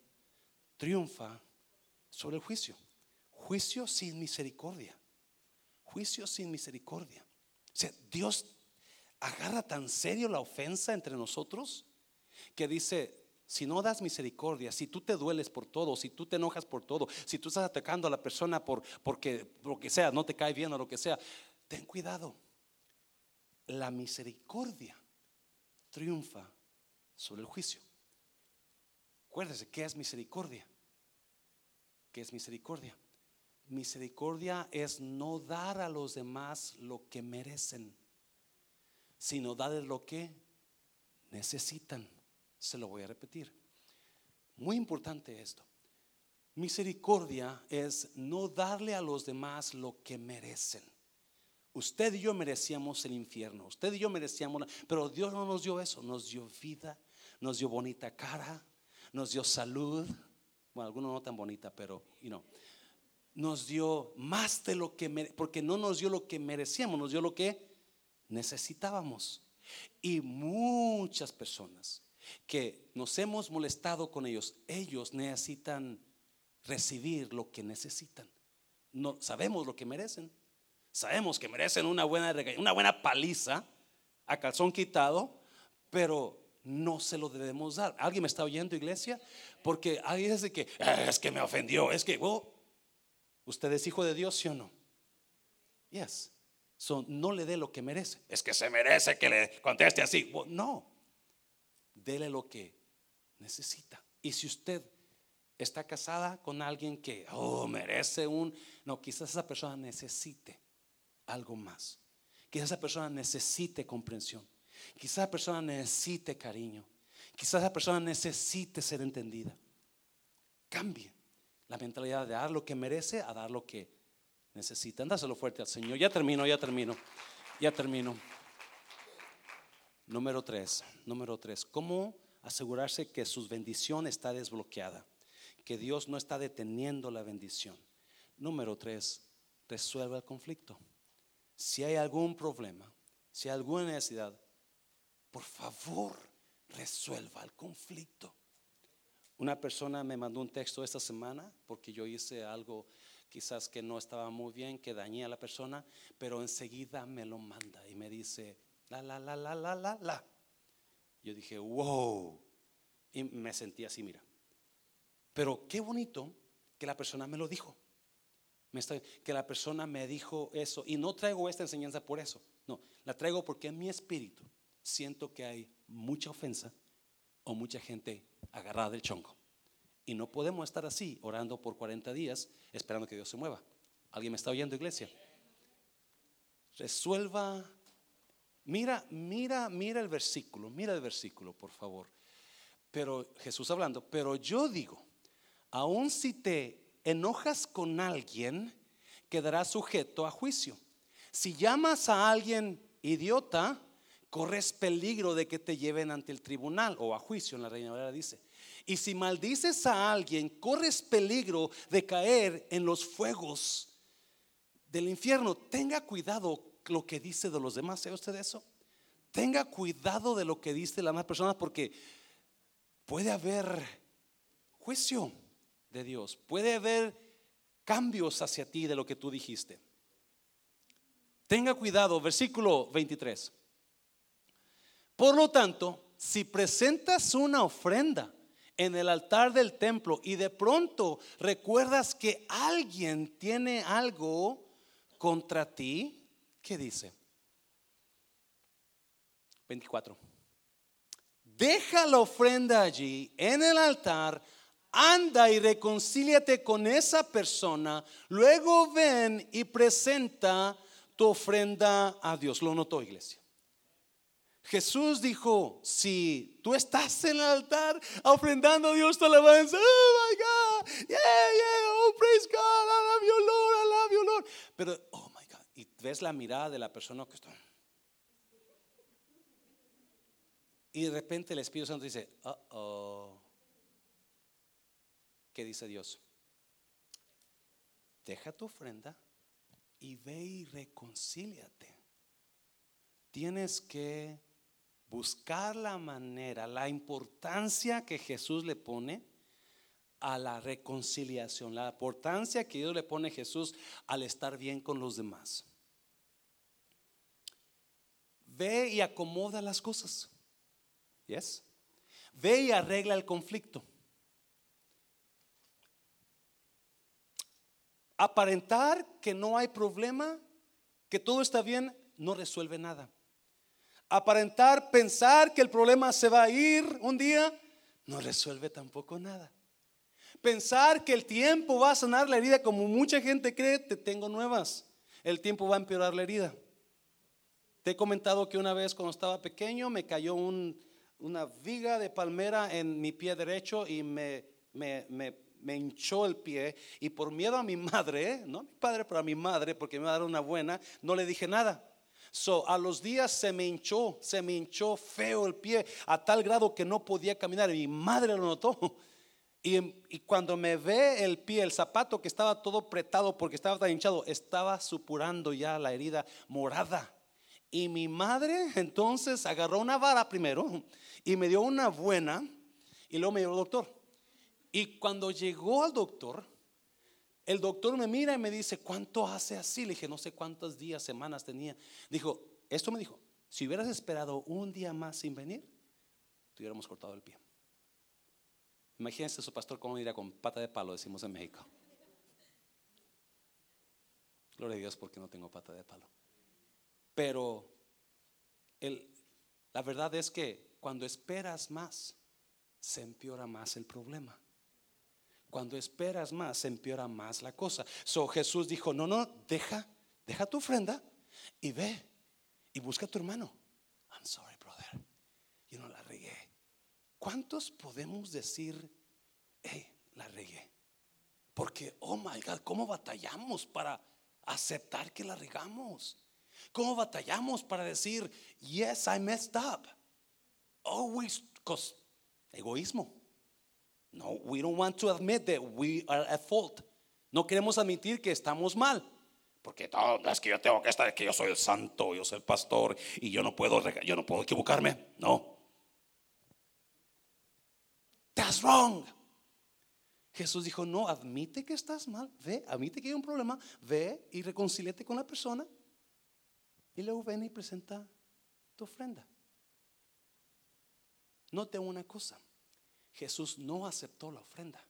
[SPEAKER 1] triunfa sobre el juicio. Juicio sin misericordia. Juicio sin misericordia. O sea, Dios agarra tan serio la ofensa entre nosotros que dice, si no das misericordia, si tú te dueles por todo, si tú te enojas por todo, si tú estás atacando a la persona por porque lo que sea, no te cae bien o lo que sea, ten cuidado. La misericordia triunfa sobre el juicio. Acuérdese, ¿qué es misericordia? ¿Qué es misericordia? Misericordia es no dar a los demás lo que merecen, sino darles lo que necesitan. Se lo voy a repetir. Muy importante esto. Misericordia es no darle a los demás lo que merecen. Usted y yo merecíamos el infierno, usted y yo merecíamos, pero Dios no nos dio eso, nos dio vida, nos dio bonita cara, nos dio salud, bueno, algunos no tan bonita, pero, you know, nos dio más de lo que, porque no nos dio lo que merecíamos, nos dio lo que necesitábamos. Y muchas personas que nos hemos molestado con ellos, ellos necesitan recibir lo que necesitan. No sabemos lo que merecen. Sabemos que merecen una buena una buena paliza a calzón quitado, pero no se lo debemos dar. ¿Alguien me está oyendo, iglesia? Porque alguien dice que ah, es que me ofendió, es que, ¿usted es hijo de Dios, sí o no? Yes. So, no le dé lo que merece. Es que se merece que le conteste así. no. Dele lo que necesita. Y si usted está casada con alguien que, oh, merece un, no, quizás esa persona necesite algo más. Quizás esa persona necesite comprensión. Quizás esa persona necesite cariño. Quizás esa persona necesite ser entendida. Cambie la mentalidad de dar lo que merece a dar lo que necesita. Dáselo fuerte al Señor. Ya termino, ya termino, ya termino. Número tres, número tres. ¿Cómo asegurarse que su bendición está desbloqueada? Que Dios no está deteniendo la bendición. Número tres, resuelva el conflicto. Si hay algún problema, si hay alguna necesidad, por favor, resuelva el conflicto. Una persona me mandó un texto esta semana porque yo hice algo quizás que no estaba muy bien, que dañé a la persona, pero enseguida me lo manda y me dice, la, la, la, la, la, la, la. Yo dije, wow. Y me sentí así, mira. Pero qué bonito que la persona me lo dijo. Me está, que la persona me dijo eso. Y no traigo esta enseñanza por eso. No, la traigo porque en mi espíritu siento que hay mucha ofensa o mucha gente agarrada del chongo. Y no podemos estar así orando por 40 días esperando que Dios se mueva. ¿Alguien me está oyendo, iglesia? Resuelva. Mira, mira, mira el versículo, mira el versículo, por favor. Pero Jesús hablando, pero yo digo, aun si te enojas con alguien, quedará sujeto a juicio. Si llamas a alguien idiota, corres peligro de que te lleven ante el tribunal o a juicio, en la Reina Valera dice. Y si maldices a alguien, corres peligro de caer en los fuegos del infierno. Tenga cuidado lo que dice de los demás. ¿Sabe usted eso? Tenga cuidado de lo que dice la más personas porque puede haber juicio de Dios. Puede haber cambios hacia ti de lo que tú dijiste. Tenga cuidado, versículo 23. Por lo tanto, si presentas una ofrenda en el altar del templo y de pronto recuerdas que alguien tiene algo contra ti, ¿qué dice? 24. Deja la ofrenda allí en el altar anda y reconcíliate con esa persona, luego ven y presenta tu ofrenda a Dios. ¿Lo notó, iglesia? Jesús dijo, si tú estás en el altar ofrendando a Dios tu alabanza, oh my God, yeah, yeah, oh praise God, I love you Lord, I love you Lord. Pero, oh my God, y ves la mirada de la persona que está. Y de repente el Espíritu Santo dice, uh oh. ¿Qué dice Dios? Deja tu ofrenda y ve y reconcíliate. Tienes que buscar la manera, la importancia que Jesús le pone a la reconciliación, la importancia que Dios le pone a Jesús al estar bien con los demás. Ve y acomoda las cosas. ¿Yes? Ve y arregla el conflicto. Aparentar que no hay problema, que todo está bien, no resuelve nada. Aparentar, pensar que el problema se va a ir un día, no resuelve tampoco nada. Pensar que el tiempo va a sanar la herida como mucha gente cree, te tengo nuevas. El tiempo va a empeorar la herida. Te he comentado que una vez cuando estaba pequeño me cayó una viga de palmera en mi pie derecho y me, me, me hinchó el pie y por miedo a mi madre, no a mi padre, pero a mi madre, porque me iba a dar una buena, no le dije nada. So, a los días se me hinchó, se me hinchó feo el pie a tal grado que no podía caminar. Mi madre lo notó. Y, y, cuando me ve el pie, el zapato que estaba todo apretado porque estaba tan hinchado, estaba supurando ya la herida morada. Y mi madre entonces agarró una vara primero y me dio una buena y luego me llevó al doctor. Y cuando llegó al doctor, el doctor me mira y me dice, ¿cuánto hace así? Le dije, no sé cuántos días, semanas tenía. Dijo, esto me dijo, si hubieras esperado un día más sin venir, te hubiéramos cortado el pie. Imagínense su pastor cómo iría con pata de palo, decimos en México. Gloria a Dios porque no tengo pata de palo. Pero la verdad es que cuando esperas más, se empeora más el problema. Cuando esperas más, se empeora más la cosa. So Jesús dijo, no, no, deja, deja tu ofrenda y ve y busca a tu hermano. I'm sorry, brother. Yo no la regué. ¿Cuántos podemos decir, hey, la regué? Porque, oh my God, ¿cómo batallamos para aceptar que la regamos? ¿Cómo batallamos para decir, yes, I messed up? Always, cause egoísmo. No, we don't want to admit that we are at fault. No queremos admitir que estamos mal. Porque todo, es que yo tengo que estar, que yo soy el santo, yo soy el pastor y yo no puedo, yo no puedo equivocarme. No. That's wrong. Jesús dijo, no, admite que estás mal, ve, admite que hay un problema, ve y reconcíliate con la persona y luego ven y presenta tu ofrenda. Note una cosa. Jesús no aceptó la ofrenda.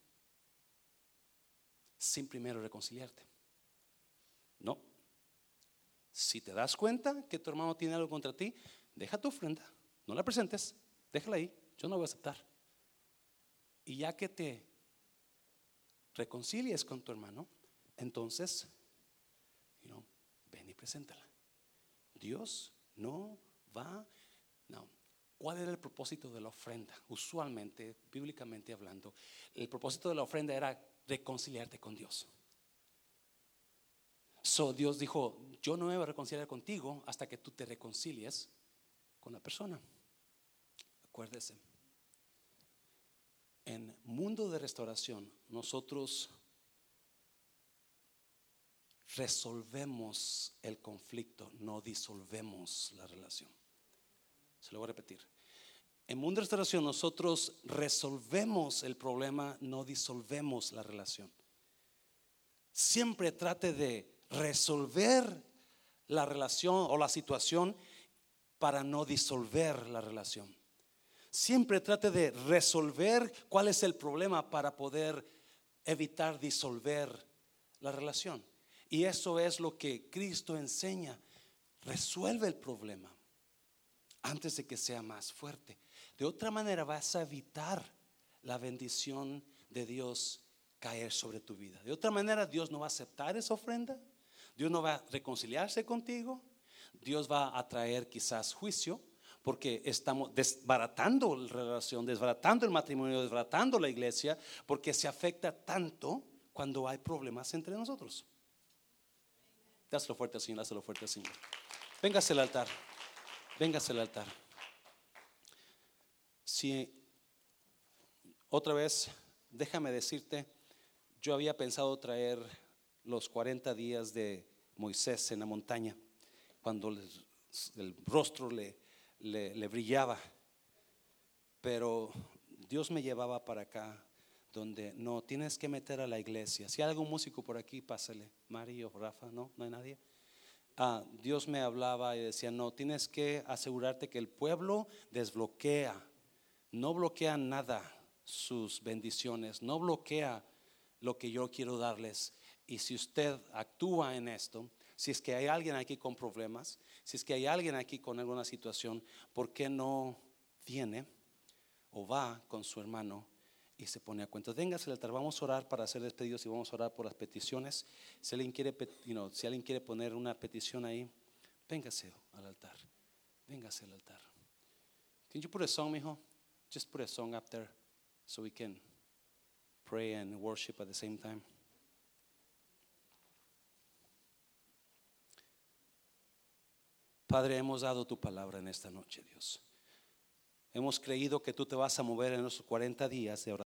[SPEAKER 1] sin primero reconciliarte. No. Si te das cuenta que tu hermano tiene algo contra ti, deja tu ofrenda, no la presentes, déjala ahí, yo no voy a aceptar. Y ya que te reconcilies con tu hermano, entonces, ven y preséntala. Dios no va, no. ¿Cuál era el propósito de la ofrenda? Usualmente, bíblicamente hablando, el propósito de la ofrenda era reconciliarte con Dios. So Dios dijo, yo no me voy a reconciliar contigo hasta que tú te reconcilies con la persona. Acuérdese. En mundo de restauración, nosotros resolvemos el conflicto, no disolvemos la relación. Se lo voy a repetir. En mundo de restauración nosotros resolvemos el problema, no disolvemos la relación. Siempre trate de resolver la relación o la situación para no disolver la relación. Siempre trate de resolver cuál es el problema para poder evitar disolver la relación. Y eso es lo que Cristo enseña. Resuelve el problema antes de que sea más fuerte. De otra manera vas a evitar la bendición de Dios caer sobre tu vida. De otra manera Dios no va a aceptar esa ofrenda. Dios no va a reconciliarse contigo. Dios va a traer quizás juicio porque estamos desbaratando la relación, desbaratando el matrimonio, desbaratando la iglesia, porque se afecta tanto cuando hay problemas entre nosotros. Dáselo fuerte al Señor, dáselo fuerte al Señor. Véngase al altar, véngase al altar. Si otra vez, déjame decirte, yo había pensado traer los 40 días de Moisés en la montaña, cuando el rostro le, brillaba. Pero Dios me llevaba para acá, donde no tienes que meter a la iglesia. Si hay algún músico por aquí, pásale. Mario, Rafa, no, no hay nadie. Ah, Dios me hablaba y decía, no, tienes que asegurarte que el pueblo desbloquea, no bloquea nada sus bendiciones, no bloquea lo que yo quiero darles. Y si usted actúa en esto, si es que hay alguien aquí con problemas, si es que hay alguien aquí con alguna situación, ¿por qué no viene o va con su hermano y se pone a cuenta? Véngase al altar, vamos a orar para hacer despedidos y vamos a orar por las peticiones. Si alguien quiere, si alguien quiere poner una petición ahí, véngase al altar. Véngase al altar. Can you put a song, mijo? Just put a song up there so we can pray and worship at the same time. Padre, hemos dado tu palabra en esta noche, Dios. Hemos creído que tú te vas a mover en los 40 días de oración.